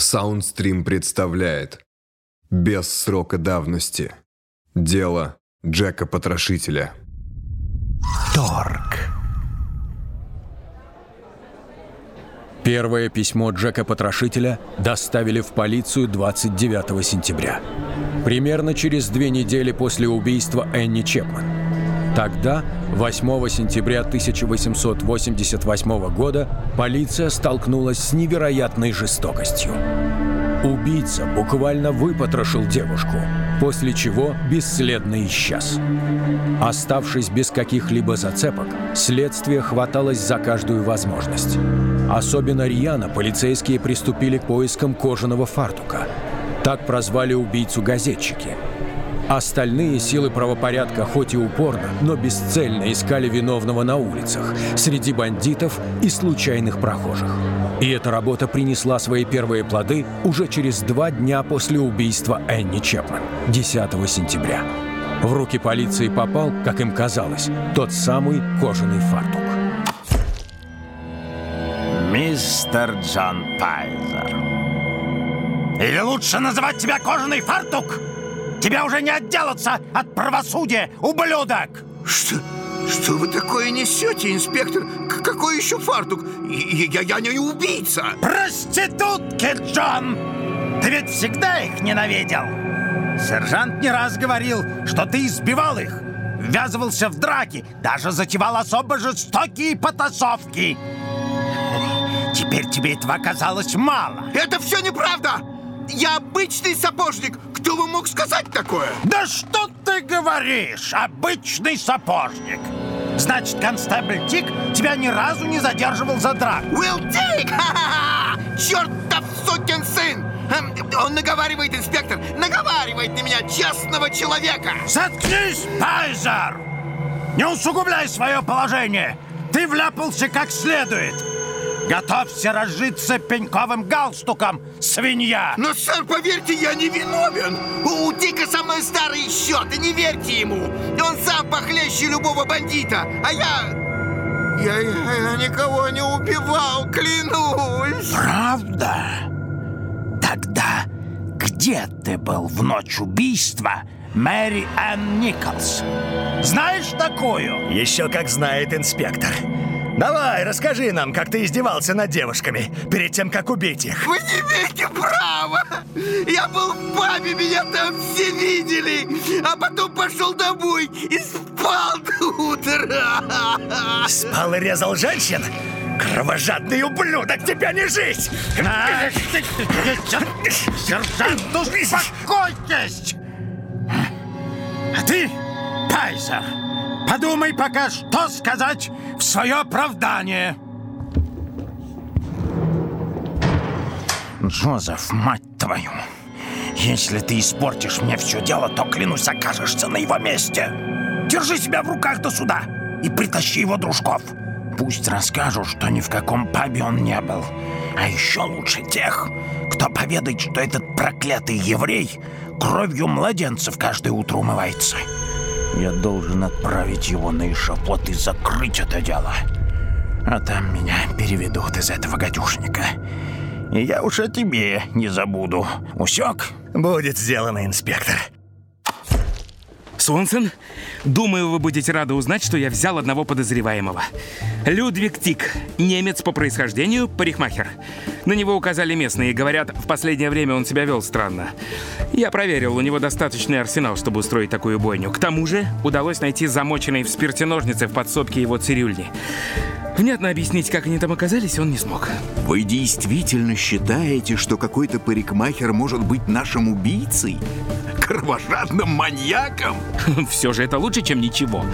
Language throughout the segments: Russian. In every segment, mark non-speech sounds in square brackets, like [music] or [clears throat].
Саундстрим представляет Без срока давности Дело Джека Потрошителя Торг Первое письмо Джека Потрошителя доставили в полицию 29 сентября. Примерно через две недели после убийства Энни Чепман. Тогда, 8 сентября 1888 года, полиция столкнулась с невероятной жестокостью. Убийца буквально выпотрошил девушку, после чего бесследно исчез. Оставшись без каких-либо зацепок, следствие хваталось за каждую возможность. Особенно рьяно полицейские приступили к поискам кожаного фартука. Так прозвали убийцу газетчики – Остальные силы правопорядка хоть и упорно, но бесцельно искали виновного на улицах, среди бандитов и случайных прохожих. И эта работа принесла свои первые плоды уже через два дня после убийства Энни Чепман, 10 сентября. В руки полиции попал, как им казалось, тот самый кожаный фартук. Мистер Джон Пайзер. Или лучше называть тебя кожаный фартук? Тебя уже не отделаться от правосудия, ублюдок! Что? Что вы такое несете, инспектор? К какой еще фартук? Я, я, я не убийца! Проститутки, Джон! Ты ведь всегда их ненавидел! Сержант не раз говорил, что ты избивал их, ввязывался в драки, даже затевал особо жестокие потасовки. Теперь тебе этого оказалось мало. Это все неправда! Я обычный сапожник. Кто бы мог сказать такое? Да что ты говоришь, обычный сапожник? Значит, констебль Тик тебя ни разу не задерживал за драку. Уилл! Ха-ха-ха! [laughs] Чертов сукин сын! Эм, он наговаривает, инспектор, наговаривает на меня, честного человека! Заткнись, Пайзер! Не усугубляй свое положение! Ты вляпался как следует! Готовься разжиться пеньковым галстуком, свинья! Но, сэр, поверьте, я не виновен! У Дика самый старый счет, и не верьте ему! Он сам похлеще любого бандита, а я... Я, я, я никого не убивал, клянусь! Правда? Тогда где ты был в ночь убийства Мэри Энн Николс? Знаешь такую? Еще как знает инспектор. Давай, расскажи нам, как ты издевался над девушками перед тем, как убить их. Вы не имеете права! Я был в пабе, меня там все видели, а потом пошел домой и спал до утра. Спал и резал женщин? Кровожадный ублюдок, тебя не жить! Сержант, ну успокойтесь! А ты, Пайзер, подумай пока, что сказать в свое оправдание. Джозеф, мать твою, если ты испортишь мне все дело, то, клянусь, окажешься на его месте. Держи себя в руках до суда и притащи его дружков. Пусть расскажут, что ни в каком пабе он не был. А еще лучше тех, кто поведает, что этот проклятый еврей кровью младенцев каждое утро умывается. Я должен отправить его на эшафот и закрыть это дело. А там меня переведут из этого гадюшника. И я уж о тебе не забуду. Усек? Будет сделано, инспектор. Свонсон, думаю, вы будете рады узнать, что я взял одного подозреваемого. Людвиг Тик, немец по происхождению, парикмахер. На него указали местные говорят, в последнее время он себя вел странно. Я проверил, у него достаточный арсенал, чтобы устроить такую бойню. К тому же удалось найти замоченные в спирте ножницы в подсобке его цирюльни. Внятно объяснить, как они там оказались, он не смог. Вы действительно считаете, что какой-то парикмахер может быть нашим убийцей? Кровожадным маньяком? [laughs] Все же это лучше, чем ничего.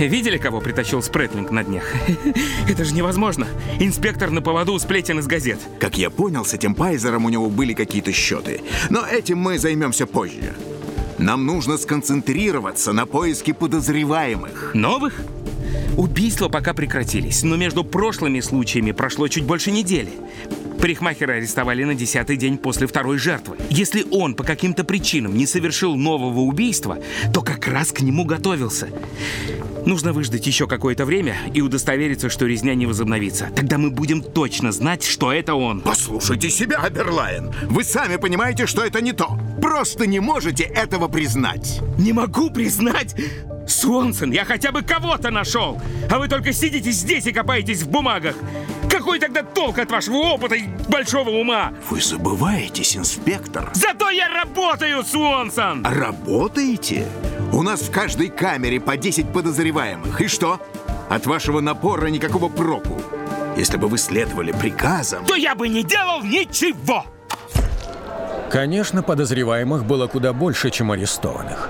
Видели, кого притащил Спретлинг на днях? [laughs] Это же невозможно. Инспектор на поводу сплетен из газет. Как я понял, с этим Пайзером у него были какие-то счеты. Но этим мы займемся позже. Нам нужно сконцентрироваться на поиске подозреваемых. Новых? Убийства пока прекратились, но между прошлыми случаями прошло чуть больше недели. Парикмахера арестовали на десятый день после второй жертвы. Если он по каким-то причинам не совершил нового убийства, то как раз к нему готовился. Нужно выждать еще какое-то время и удостовериться, что резня не возобновится. Тогда мы будем точно знать, что это он. Послушайте себя, Аберлайн. Вы сами понимаете, что это не то. Просто не можете этого признать. Не могу признать... Свонсон, я хотя бы кого-то нашел! А вы только сидите здесь и копаетесь в бумагах! Какой тогда толк от вашего опыта и большого ума? Вы забываетесь, инспектор. Зато я работаю, Свонсон! Работаете? У нас в каждой камере по 10 подозреваемых. И что? От вашего напора никакого проку. Если бы вы следовали приказам... То я бы не делал ничего! Конечно, подозреваемых было куда больше, чем арестованных.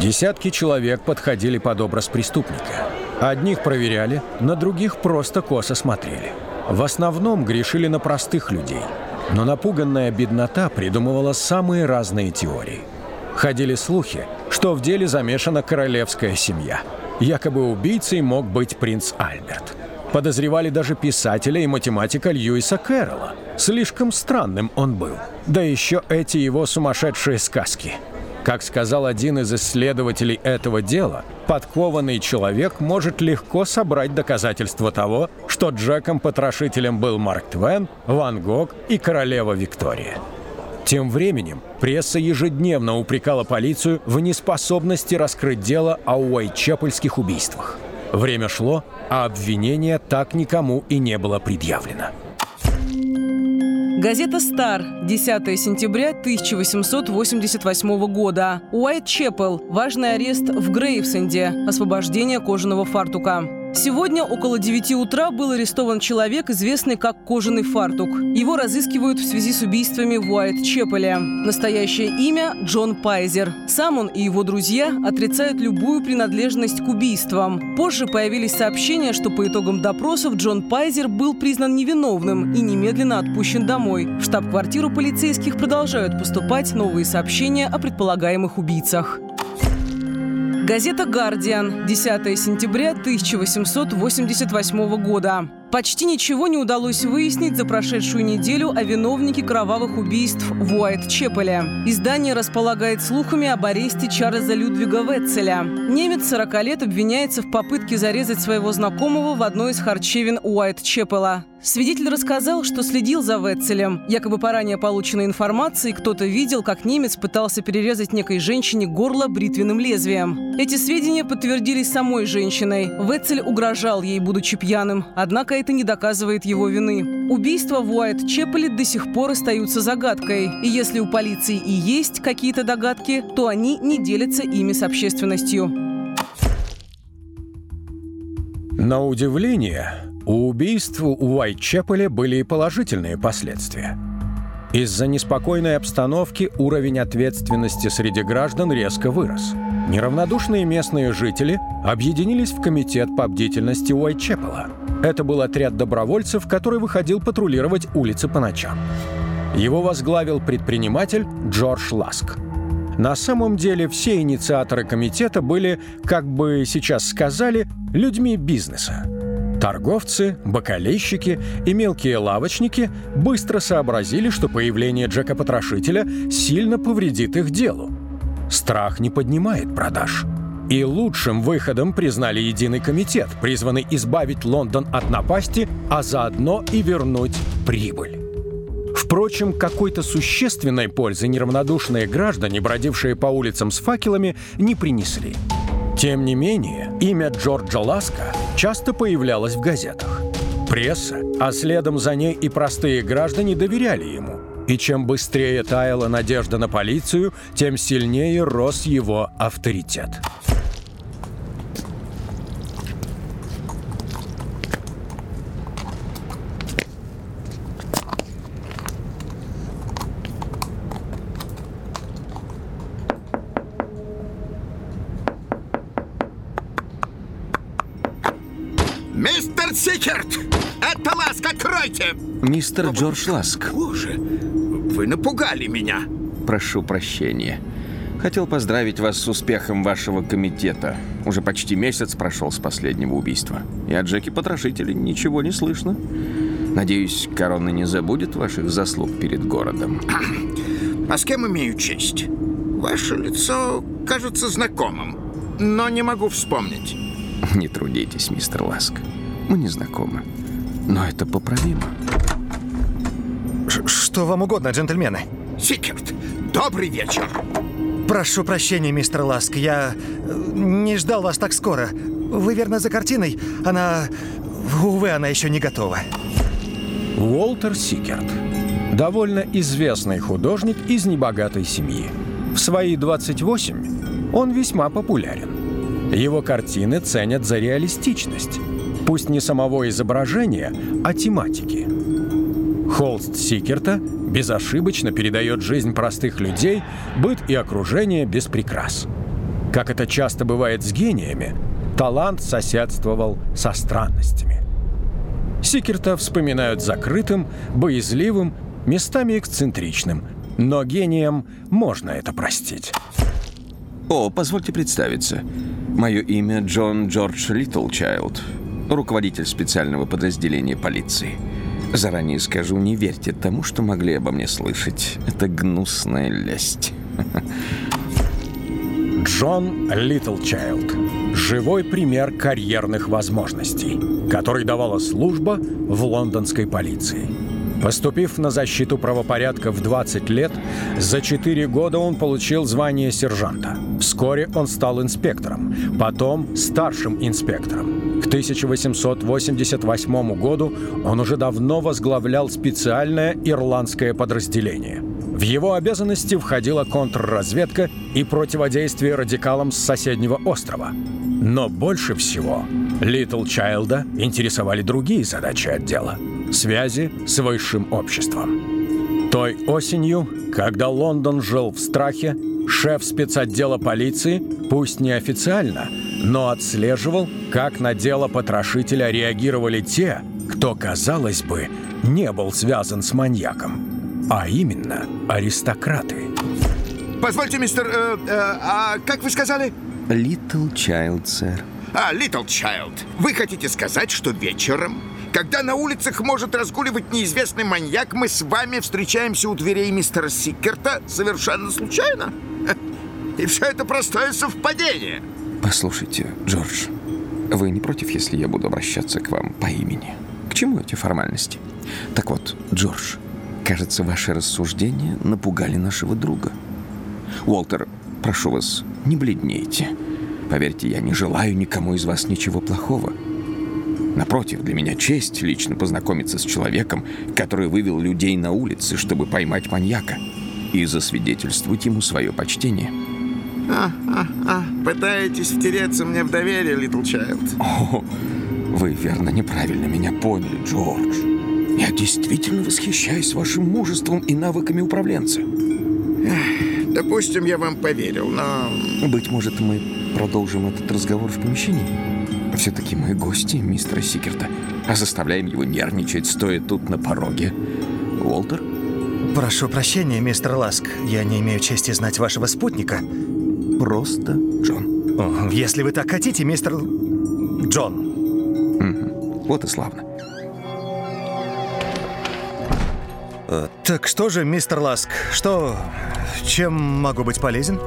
Десятки человек подходили под образ преступника. Одних проверяли, на других просто косо смотрели. В основном грешили на простых людей. Но напуганная беднота придумывала самые разные теории. Ходили слухи, что в деле замешана королевская семья. Якобы убийцей мог быть принц Альберт. Подозревали даже писателя и математика Льюиса Кэрролла. Слишком странным он был. Да еще эти его сумасшедшие сказки – как сказал один из исследователей этого дела, подкованный человек может легко собрать доказательства того, что Джеком-потрошителем был Марк Твен, Ван Гог и королева Виктория. Тем временем пресса ежедневно упрекала полицию в неспособности раскрыть дело о Уайтчепельских убийствах. Время шло, а обвинение так никому и не было предъявлено. Газета «Стар», 10 сентября 1888 года. Уайт-Чепел. Важный арест в Грейвсенде. Освобождение кожаного фартука. Сегодня около 9 утра был арестован человек, известный как «Кожаный фартук». Его разыскивают в связи с убийствами в Уайт-Чепеле. Настоящее имя – Джон Пайзер. Сам он и его друзья отрицают любую принадлежность к убийствам. Позже появились сообщения, что по итогам допросов Джон Пайзер был признан невиновным и немедленно отпущен домой. В штаб-квартиру полицейских продолжают поступать новые сообщения о предполагаемых убийцах. Газета «Гардиан», 10 сентября 1888 года. Почти ничего не удалось выяснить за прошедшую неделю о виновнике кровавых убийств в Уайт-Чепеле. Издание располагает слухами об аресте Чарльза Людвига Ветцеля. Немец 40 лет обвиняется в попытке зарезать своего знакомого в одной из харчевин Уайт-Чепела. Свидетель рассказал, что следил за Ветцелем. Якобы по ранее полученной информации кто-то видел, как немец пытался перерезать некой женщине горло бритвенным лезвием. Эти сведения подтвердились самой женщиной. Ветцель угрожал ей, будучи пьяным. Однако это не доказывает его вины. Убийства в Уайт-Чепеле до сих пор остаются загадкой. И если у полиции и есть какие-то догадки, то они не делятся ими с общественностью. На удивление, у убийств у Уайт-Чепеле были и положительные последствия. Из-за неспокойной обстановки уровень ответственности среди граждан резко вырос. Неравнодушные местные жители объединились в комитет по бдительности Уайт-Чепела. Это был отряд добровольцев, который выходил патрулировать улицы по ночам. Его возглавил предприниматель Джордж Ласк. На самом деле все инициаторы комитета были, как бы сейчас сказали, людьми бизнеса. Торговцы, бокалейщики и мелкие лавочники быстро сообразили, что появление Джека-потрошителя сильно повредит их делу. Страх не поднимает продаж. И лучшим выходом признали единый комитет, призванный избавить Лондон от напасти, а заодно и вернуть прибыль. Впрочем, какой-то существенной пользы неравнодушные граждане, бродившие по улицам с факелами, не принесли. Тем не менее, имя Джорджа Ласка часто появлялось в газетах. Пресса, а следом за ней и простые граждане доверяли ему. И чем быстрее таяла надежда на полицию, тем сильнее рос его авторитет. Мистер Сикерт! Это Ласк, откройте! Мистер Джордж Ласк, Боже, вы напугали меня. прошу прощения. Хотел поздравить вас с успехом вашего комитета. Уже почти месяц прошел с последнего убийства. И о Джеке Потрошителе ничего не слышно. Надеюсь, корона не забудет ваших заслуг перед городом. [clears throat] А с кем имею честь? Ваше лицо кажется знакомым, но не могу вспомнить. [laughs] Не трудитесь, мистер Ласк. Мы не знакомы. Но это поправимо. Ч что вам угодно, джентльмены? Сикерт, добрый вечер. Прошу прощения, мистер Ласк. Я э, не ждал вас так скоро. Вы верно за картиной? Она... Увы, она еще не готова. Уолтер Сикерт. Довольно известный художник из небогатой семьи. В свои 28 он весьма популярен. Его картины ценят за реалистичность. Пусть не самого изображения, а тематики. Холст Сикерта безошибочно передает жизнь простых людей, быт и окружение без прикрас. Как это часто бывает с гениями, талант соседствовал со странностями. Сикерта вспоминают закрытым, боязливым, местами эксцентричным, но гением можно это простить. О, позвольте представиться. Мое имя Джон Джордж Литтлчайлд, руководитель специального подразделения полиции. Заранее скажу, не верьте тому, что могли обо мне слышать. Это гнусная лесть. [laughs] Джон Литтлчайлд. Живой пример карьерных возможностей, который давала служба в лондонской полиции. Поступив на защиту правопорядка в 20 лет, за 4 года он получил звание сержанта. Вскоре он стал инспектором, потом старшим инспектором. К 1888 году он уже давно возглавлял специальное ирландское подразделение. В его обязанности входила контрразведка и противодействие радикалам с соседнего острова. Но больше всего Литл Чайлда интересовали другие задачи отдела – связи с высшим обществом. Той осенью, когда Лондон жил в страхе, шеф спецотдела полиции, пусть неофициально, но отслеживал, как на дело потрошителя реагировали те, кто, казалось бы, не был связан с маньяком, а именно аристократы. Позвольте, мистер... Э, э, а как вы сказали? Литл Чайлд, сэр. А, Литл Чайлд, вы хотите сказать, что вечером когда на улицах может разгуливать неизвестный маньяк, мы с вами встречаемся у дверей мистера Сикерта совершенно случайно. И все это простое совпадение. Послушайте, Джордж, вы не против, если я буду обращаться к вам по имени? К чему эти формальности? Так вот, Джордж, кажется, ваши рассуждения напугали нашего друга. Уолтер, прошу вас, не бледнейте. Поверьте, я не желаю никому из вас ничего плохого. Напротив, для меня честь лично познакомиться с человеком, который вывел людей на улицы, чтобы поймать маньяка, и засвидетельствовать ему свое почтение. А, а, а, пытаетесь втереться мне в доверие, Литл Чайлд? О, вы верно неправильно меня поняли, Джордж. Я действительно восхищаюсь вашим мужеством и навыками управленца. Допустим, я вам поверил, но... Быть может, мы продолжим этот разговор в помещении? Все-таки мы гости мистера Сикерта, а заставляем его нервничать, стоя тут на пороге. Уолтер? Прошу прощения, мистер Ласк. Я не имею чести знать вашего спутника. Просто Джон. Если вы так хотите, мистер Джон. Угу. Вот и славно. Э, так что же, мистер Ласк, что... Чем могу быть полезен?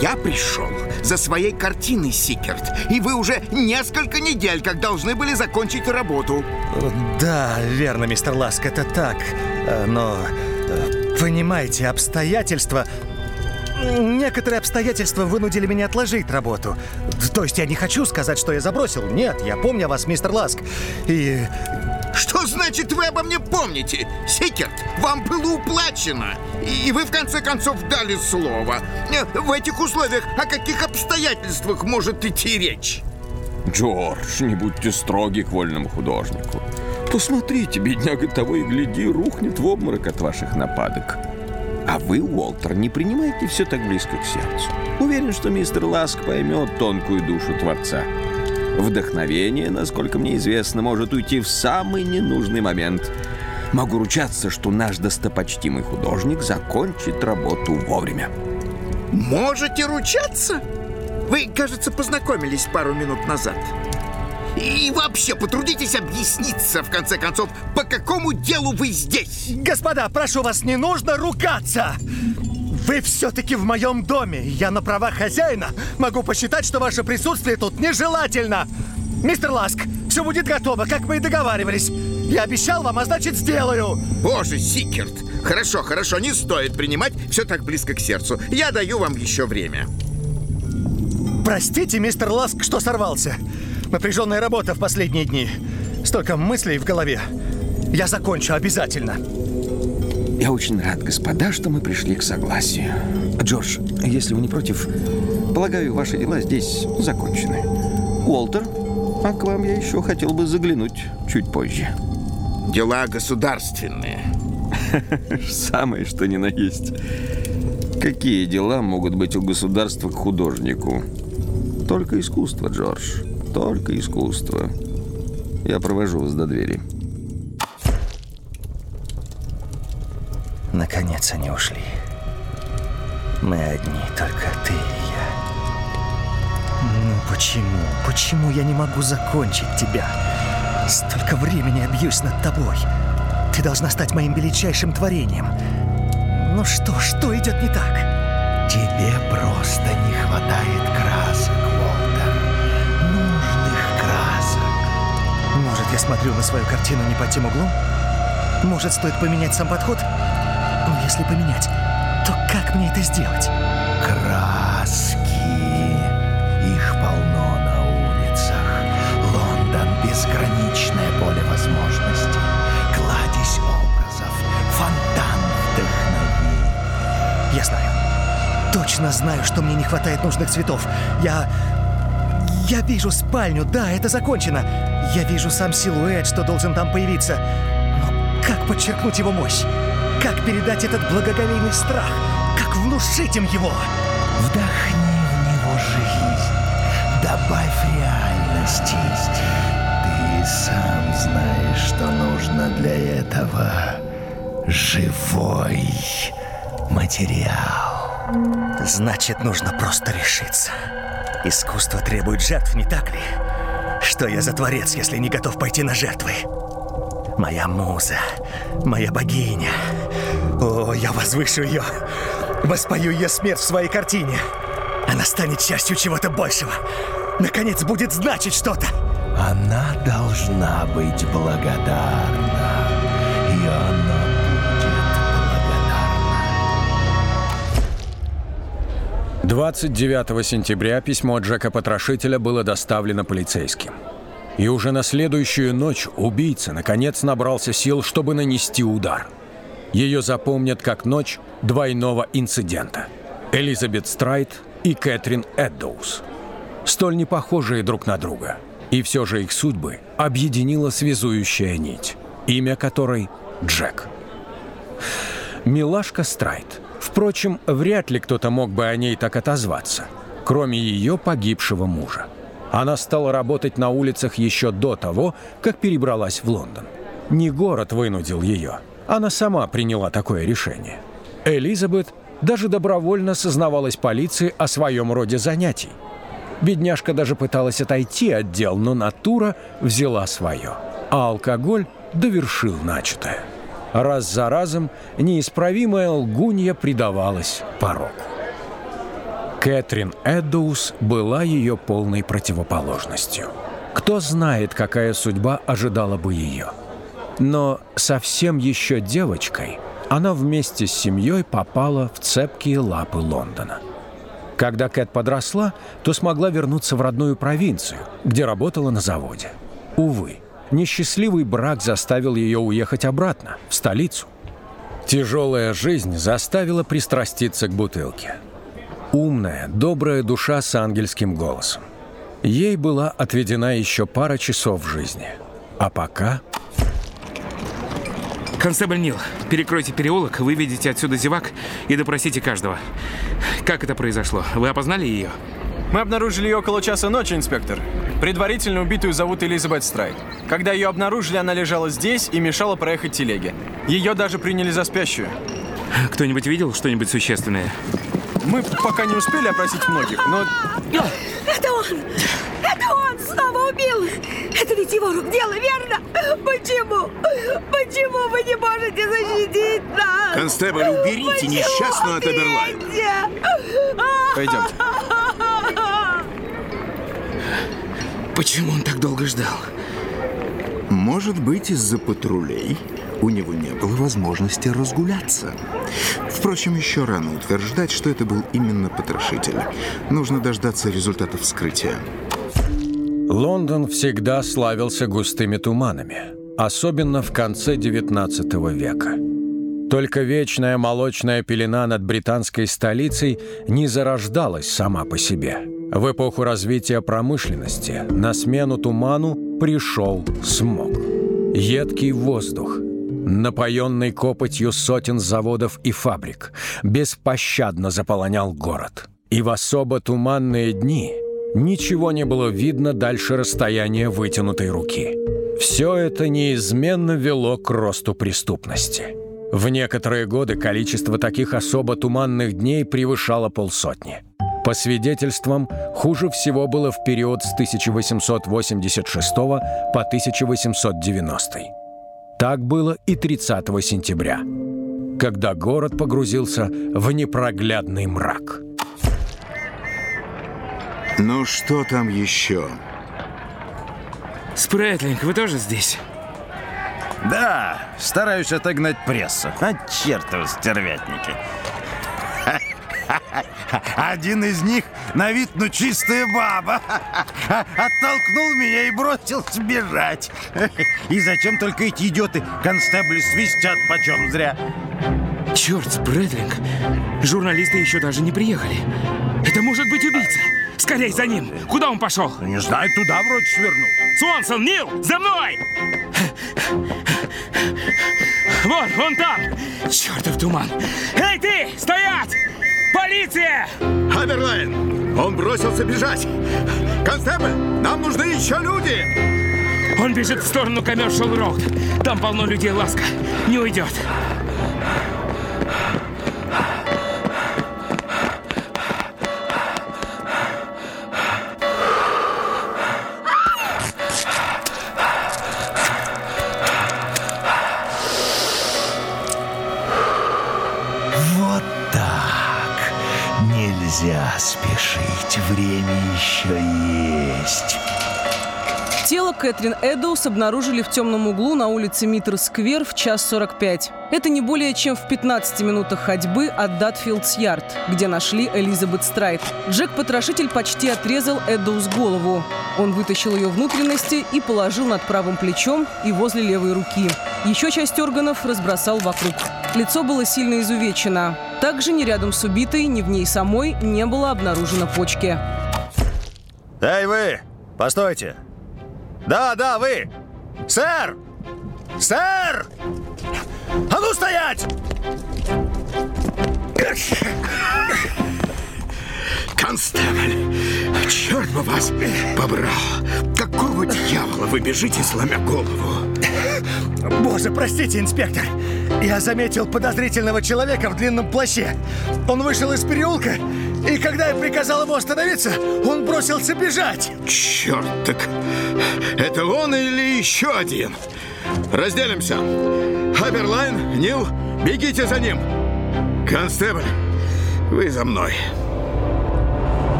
Я пришел за своей картиной, Сикерт, и вы уже несколько недель как должны были закончить работу. Да, верно, мистер Ласк, это так. Э, но, э, понимаете, обстоятельства... Некоторые обстоятельства вынудили меня отложить работу. То есть я не хочу сказать, что я забросил. Нет, я помню вас, мистер Ласк. И значит вы обо мне помните? Секерт, вам было уплачено. И вы в конце концов дали слово. В этих условиях о каких обстоятельствах может идти речь? Джордж, не будьте строги к вольному художнику. Посмотрите, бедняга того и гляди, рухнет в обморок от ваших нападок. А вы, Уолтер, не принимайте все так близко к сердцу. Уверен, что мистер Ласк поймет тонкую душу Творца. Вдохновение, насколько мне известно, может уйти в самый ненужный момент. Могу ручаться, что наш достопочтимый художник закончит работу вовремя. Можете ручаться? Вы, кажется, познакомились пару минут назад. И вообще, потрудитесь объясниться, в конце концов, по какому делу вы здесь? Господа, прошу вас, не нужно ругаться! Вы все-таки в моем доме. Я на правах хозяина могу посчитать, что ваше присутствие тут нежелательно. Мистер Ласк, все будет готово, как мы и договаривались. Я обещал вам, а значит сделаю. Боже, Сикерт! Хорошо, хорошо, не стоит принимать все так близко к сердцу. Я даю вам еще время. Простите, мистер Ласк, что сорвался. Напряженная работа в последние дни. Столько мыслей в голове. Я закончу обязательно. Я очень рад, господа, что мы пришли к согласию. Джордж, если вы не против, полагаю, ваши дела здесь закончены. Уолтер, а к вам я еще хотел бы заглянуть чуть позже. Дела государственные. [laughs] Самое, что ни на есть. Какие дела могут быть у государства к художнику? Только искусство, Джордж. Только искусство. Я провожу вас до двери. Наконец они ушли. Мы одни, только ты и я. Ну почему? Почему я не могу закончить тебя? Столько времени я бьюсь над тобой. Ты должна стать моим величайшим творением. Ну что, что идет не так? Тебе просто не хватает красок, Уолтер. Нужных красок. Может, я смотрю на свою картину не под тем углом? Может, стоит поменять сам подход? Но если поменять, то как мне это сделать? Краски. Их полно на улицах. Лондон — безграничное поле возможностей. Кладезь образов. Фонтан вдохновений. Я знаю. Точно знаю, что мне не хватает нужных цветов. Я... Я вижу спальню, да, это закончено. Я вижу сам силуэт, что должен там появиться. Но как подчеркнуть его мощь? Как передать этот благоговейный страх? Как внушить им его? Вдохни в него жизнь. Добавь реальности. Ты сам знаешь, что нужно для этого. Живой материал. Значит, нужно просто решиться. Искусство требует жертв, не так ли? Что я за творец, если не готов пойти на жертвы? Моя муза, моя богиня. О, я возвышу ее. Воспою ее смерть в своей картине. Она станет частью чего-то большего. Наконец будет значить что-то. Она должна быть благодарна. И она будет благодарна. 29 сентября письмо Джека Потрошителя было доставлено полицейским. И уже на следующую ночь убийца наконец набрался сил, чтобы нанести удар. Ее запомнят как ночь двойного инцидента. Элизабет Страйт и Кэтрин Эддоус. Столь не похожие друг на друга. И все же их судьбы объединила связующая нить, имя которой Джек. Милашка Страйт. Впрочем, вряд ли кто-то мог бы о ней так отозваться, кроме ее погибшего мужа. Она стала работать на улицах еще до того, как перебралась в Лондон. Не город вынудил ее, она сама приняла такое решение. Элизабет даже добровольно сознавалась полиции о своем роде занятий. Бедняжка даже пыталась отойти от дел, но натура взяла свое. А алкоголь довершил начатое. Раз за разом неисправимая лгунья предавалась пороку. Кэтрин Эддоус была ее полной противоположностью. Кто знает, какая судьба ожидала бы ее. Но совсем еще девочкой она вместе с семьей попала в цепкие лапы Лондона. Когда Кэт подросла, то смогла вернуться в родную провинцию, где работала на заводе. Увы, несчастливый брак заставил ее уехать обратно, в столицу. Тяжелая жизнь заставила пристраститься к бутылке. Умная, добрая душа с ангельским голосом. Ей была отведена еще пара часов в жизни. А пока... Констебль Нил, перекройте переулок, выведите отсюда зевак и допросите каждого. Как это произошло? Вы опознали ее? Мы обнаружили ее около часа ночи, инспектор. Предварительно убитую зовут Элизабет Страйт. Когда ее обнаружили, она лежала здесь и мешала проехать телеге. Ее даже приняли за спящую. Кто-нибудь видел что-нибудь существенное? Мы пока не успели опросить многих, но... Это он! Это он снова убил! Это ведь его рук дело, верно? Почему? Почему вы не можете защитить нас? Констебль, уберите Почему несчастную от Эберлайн. Пойдемте. Почему он так долго ждал? Может быть, из-за патрулей у него не было возможности разгуляться. Впрочем, еще рано утверждать, что это был именно потрошитель. Нужно дождаться результатов вскрытия. Лондон всегда славился густыми туманами, особенно в конце XIX века. Только вечная молочная пелена над британской столицей не зарождалась сама по себе. В эпоху развития промышленности на смену туману пришел смог. Едкий воздух, напоенный копотью сотен заводов и фабрик, беспощадно заполонял город. И в особо туманные дни ничего не было видно дальше расстояния вытянутой руки. Все это неизменно вело к росту преступности. В некоторые годы количество таких особо туманных дней превышало полсотни. По свидетельствам, хуже всего было в период с 1886 по 1890. Так было и 30 сентября, когда город погрузился в непроглядный мрак. Ну что там еще? Спрэтлинг, вы тоже здесь? Да, стараюсь отогнать прессу. А чертовы стервятники. Один из них на вид, ну, чистая баба. Оттолкнул меня и бросился бежать. И зачем только эти идиоты констебли свистят почем зря? Черт, Спрэдлинг. Журналисты еще даже не приехали. Это может быть убийца. Скорей за ним. Куда он пошел? Не знаю, туда вроде свернул. Свонсон, Нил, за мной! Вон, вон там! Чертов туман! Эй, ты! Стоять! Полиция! Аберлайн! Он бросился бежать! Констебль, нам нужны еще люди! Он бежит в сторону Commercial Роуд. Там полно людей, ласка. Не уйдет. Кэтрин Эдоус обнаружили в темном углу на улице Миттер-сквер в час 45. Это не более чем в 15 минутах ходьбы от Датфилдс-Ярд, где нашли Элизабет Страйт. Джек-потрошитель почти отрезал Эдоус голову. Он вытащил ее внутренности и положил над правым плечом и возле левой руки. Еще часть органов разбросал вокруг. Лицо было сильно изувечено. Также ни рядом с убитой, ни в ней самой не было обнаружено почки. Эй, вы! Постойте! Да, да, вы! Сэр! Сэр! А ну стоять! Констебль, черт бы вас побрал! Какого дьявола вы бежите, сломя голову? Боже, простите, инспектор. Я заметил подозрительного человека в длинном плаще. Он вышел из переулка, и когда я приказал ему остановиться, он бросился бежать. Черт, так это он или еще один? Разделимся. Аберлайн, Нил, бегите за ним. Констебль, вы за мной.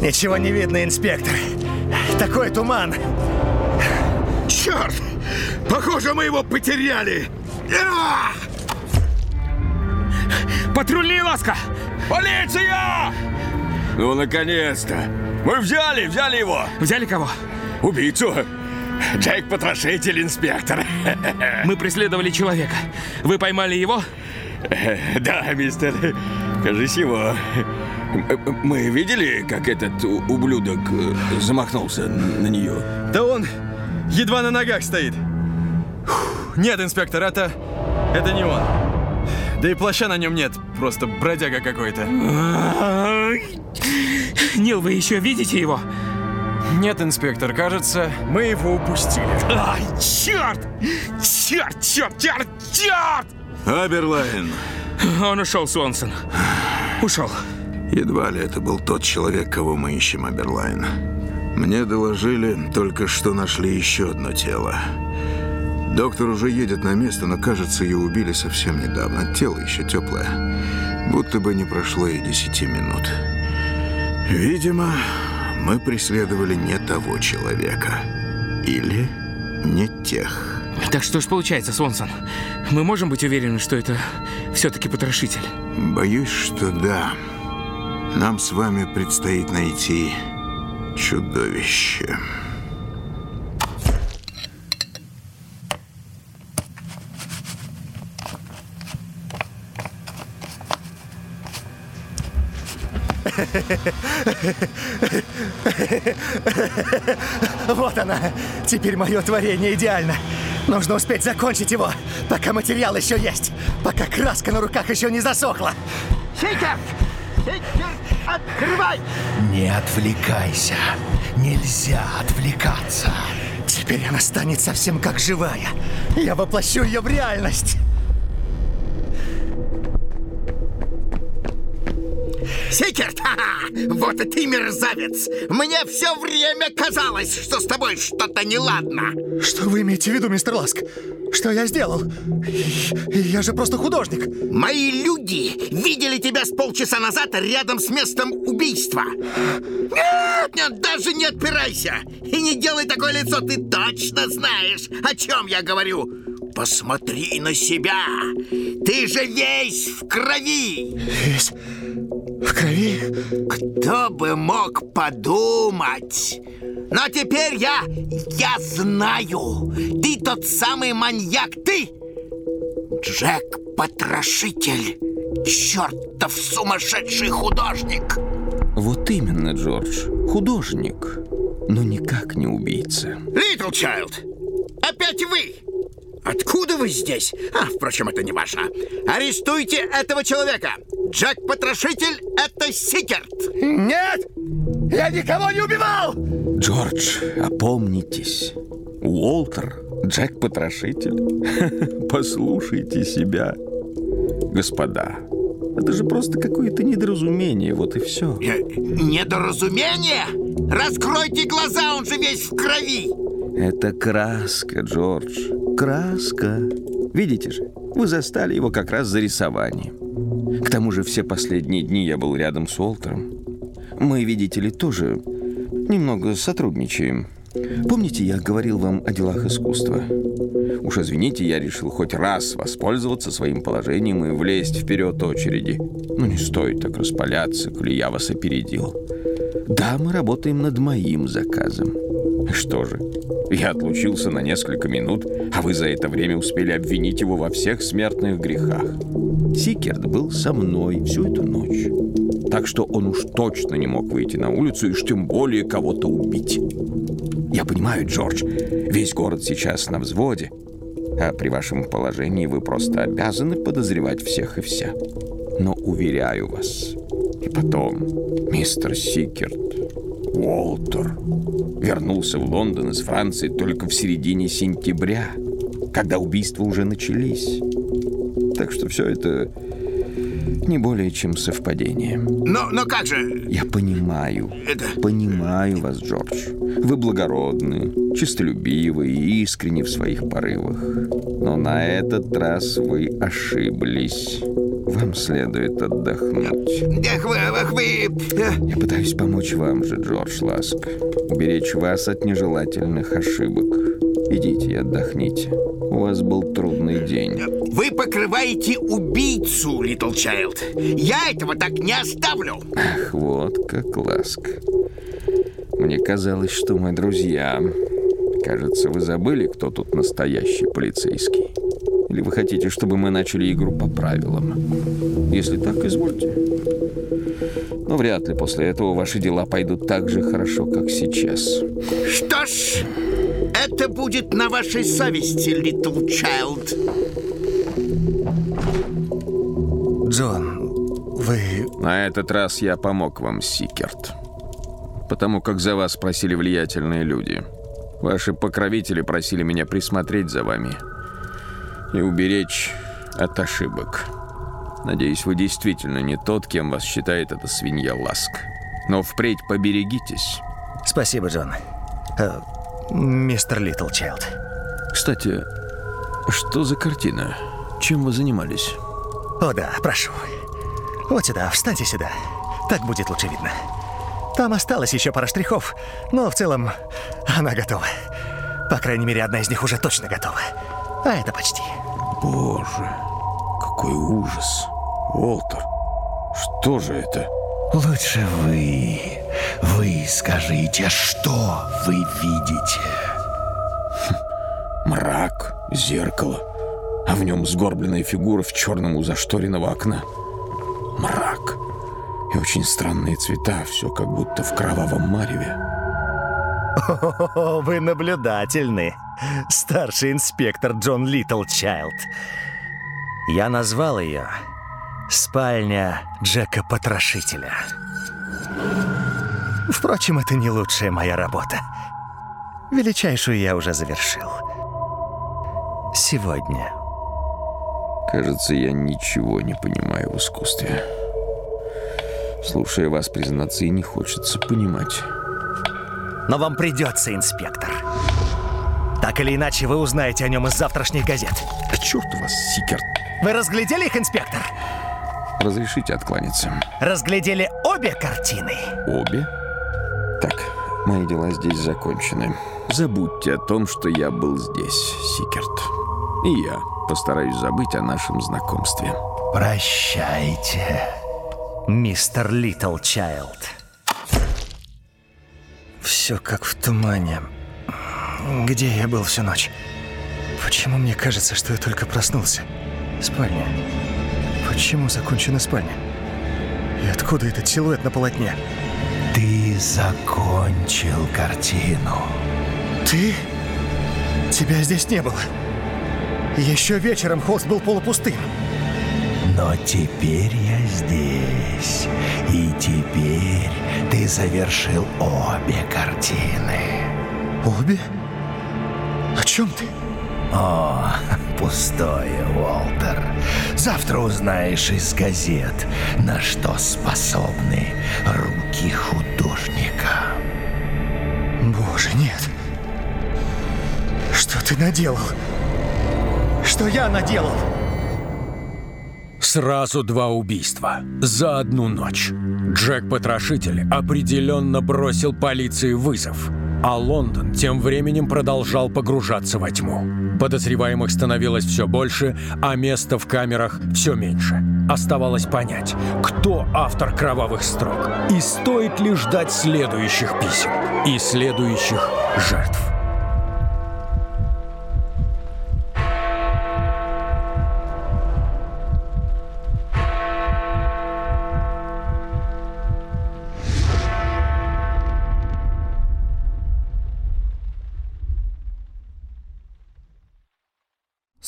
Ничего не видно, инспектор. Такой туман. Черт! Похоже, мы его потеряли. А! Патрульные, ласка! Полиция! Ну, наконец-то! Мы взяли, взяли его! Взяли кого? Убийцу! Джек-потрошитель, инспектор. Мы преследовали человека. Вы поймали его? Да, мистер. Кажись, его. Мы видели, как этот ублюдок э, замахнулся на нее? Да он едва на ногах стоит. Нет, инспектор, это... Это не он. Да и плаща на нем нет, просто бродяга какой-то. Нил, вы еще видите его? Нет, инспектор, кажется, мы его упустили. Ай, черт! Черт, черт, черт, черт! Аберлайн. Он ушел, Свонсон. Ушел. Едва ли это был тот человек, кого мы ищем, Аберлайн. Мне доложили, только что нашли еще одно тело. Доктор уже едет на место, но, кажется, ее убили совсем недавно. Тело еще теплое. Будто бы не прошло и десяти минут. Видимо, мы преследовали не того человека. Или не тех. Так что ж получается, Свонсон? Мы можем быть уверены, что это все-таки потрошитель? Боюсь, что да. Нам с вами предстоит найти чудовище. [laughs] Вот она. Теперь мое творение идеально. Нужно успеть закончить его, пока материал еще есть, пока краска на руках еще не засохла. Сикер! Сикер, открывай! Не отвлекайся. Нельзя отвлекаться. Теперь она станет совсем как живая. Я воплощу ее в реальность. Сикерт! [laughs] Ха-ха! Вот и ты, мерзавец! Мне все время казалось, что с тобой что-то неладно. Что вы имеете в виду, мистер Ласк? Что я сделал? Я же просто художник. Мои люди видели тебя с полчаса назад рядом с местом убийства. Нет, нет, даже не отпирайся. И не делай такое лицо, ты точно знаешь, о чем я говорю. Посмотри на себя. Ты же весь в крови. Весь в крови? Кто бы мог подумать? Но теперь я... я знаю. Ты тот самый маньяк. Ты Джек-потрошитель. Чертов сумасшедший художник. Вот именно, Джордж. Художник. Но никак не убийца. Литл Чайлд, опять вы? Откуда вы здесь? А, впрочем, это не важно. Арестуйте этого человека. Джек-потрошитель — это Сикерт. Нет! Я никого не убивал! Джордж, опомнитесь. Уолтер, Джек-потрошитель. [laughs] Послушайте себя. Господа, это же просто какое-то недоразумение, вот и все. Э, Недоразумение? Раскройте глаза, он же весь в крови. Это краска, Джордж. Краска. Видите же, вы застали его как раз за рисованием. К тому же все последние дни я был рядом с Уолтером. Мы, видите ли, тоже немного сотрудничаем. Помните, я говорил вам о делах искусства? Уж извините, я решил хоть раз воспользоваться своим положением и влезть вперед очереди. Ну, не стоит так распаляться, коли я вас опередил. Да, мы работаем над моим заказом. Что же, я отлучился на несколько минут, а вы за это время успели обвинить его во всех смертных грехах. Сикерт был со мной всю эту ночь. Так что он уж точно не мог выйти на улицу и уж тем более кого-то убить. Я понимаю, Джордж, весь город сейчас на взводе, а при вашем положении вы просто обязаны подозревать всех и вся. Но уверяю вас, и потом, мистер Сикерт, Уолтер вернулся в Лондон из Франции только в середине сентября, когда убийства уже начались. Так что все это не более чем совпадение. Но, но как же? Я понимаю, Это... понимаю вас, Джордж. Вы благородны, честолюбивы и искренни в своих порывах. Но на этот раз вы ошиблись. Вам следует отдохнуть. Эх вы, эх вы... Я пытаюсь помочь вам же, Джордж Ласк. Уберечь вас от нежелательных ошибок. Идите и отдохните. У вас был трудный день. Вы покрываете убийцу, Литл Чайлд. Я этого так не оставлю. Ах, вот как Ласк. Мне казалось, что мы друзья. Кажется, вы забыли, кто тут настоящий полицейский. Или вы хотите, чтобы мы начали игру по правилам? Если так, извольте. Но вряд ли после этого ваши дела пойдут так же хорошо, как сейчас. Что ж, это будет на вашей совести, Литл Чайлд. Джон, вы... На этот раз я помог вам, Сикерт. потому как за вас просили влиятельные люди. Ваши покровители просили меня присмотреть за вами и уберечь от ошибок. Надеюсь, вы действительно не тот, кем вас считает эта свинья Ласк. Но впредь поберегитесь. Спасибо, Джон. Э, мистер Литлчайлд. Кстати, что за картина? Чем вы занимались? О да, прошу. Вот сюда, встаньте сюда. Так будет лучше видно. Там осталось еще пара штрихов, но в целом она готова. По крайней мере, одна из них уже точно готова. А это почти. Боже, какой ужас. Уолтер, что же это? Лучше вы. Вы скажите, что вы видите? Хм, мрак, зеркало, а в нем сгорбленная фигура в черном у зашторенного окна. Мрак. И очень странные цвета, все как будто в кровавом мареве. О, вы наблюдательны, старший инспектор Джон Литлчайлд. Я назвал ее «Спальня Джека Потрошителя». Впрочем, это не лучшая моя работа. Величайшую я уже завершил. Сегодня. Кажется, я ничего не понимаю в искусстве. Слушая вас, признаться, и не хочется понимать. Но вам придется, инспектор. Так или иначе, вы узнаете о нем из завтрашних газет. К черту вас, Сикерт. Вы разглядели их, инспектор? Разрешите откланяться. Разглядели обе картины? Обе? Так, мои дела здесь закончены. Забудьте о том, что я был здесь, Сикерт. И я постараюсь забыть о нашем знакомстве. Прощайте мистер Литлчайлд. Все как в тумане. Где я был всю ночь? Почему мне кажется, что я только проснулся? Спальня. Почему закончена спальня? И откуда этот силуэт на полотне? Ты закончил картину. Ты? Тебя здесь не было. Еще вечером холст был полупустым. Но теперь я здесь. И теперь ты завершил обе картины. Обе? О чем ты? О, [laughs] пустое, Уолтер. Завтра узнаешь из газет, на что способны руки художника. Боже, нет. Что ты наделал? Что я наделал? Сразу два убийства. За одну ночь. Джек-потрошитель определенно бросил полиции вызов. А Лондон тем временем продолжал погружаться во тьму. Подозреваемых становилось все больше, а места в камерах все меньше. Оставалось понять, кто автор кровавых строк, и стоит ли ждать следующих писем и следующих жертв.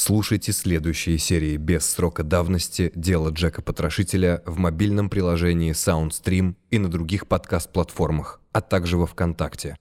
Слушайте следующие серии без срока давности «Дело Джека-потрошителя» в мобильном приложении SoundStream и на других подкаст-платформах, а также во ВКонтакте.